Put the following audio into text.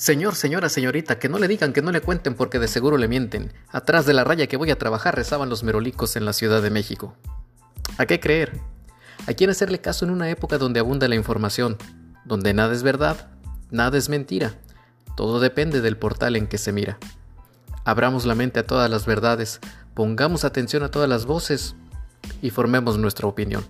Señor, señora, señorita, que no le digan, que no le cuenten porque de seguro le mienten. Atrás de la raya que voy a trabajar rezaban los merolicos en la Ciudad de México. ¿A qué creer? ¿A quién hacerle caso en una época donde abunda la información? Donde nada es verdad, nada es mentira. Todo depende del portal en que se mira. Abramos la mente a todas las verdades, pongamos atención a todas las voces y formemos nuestra opinión.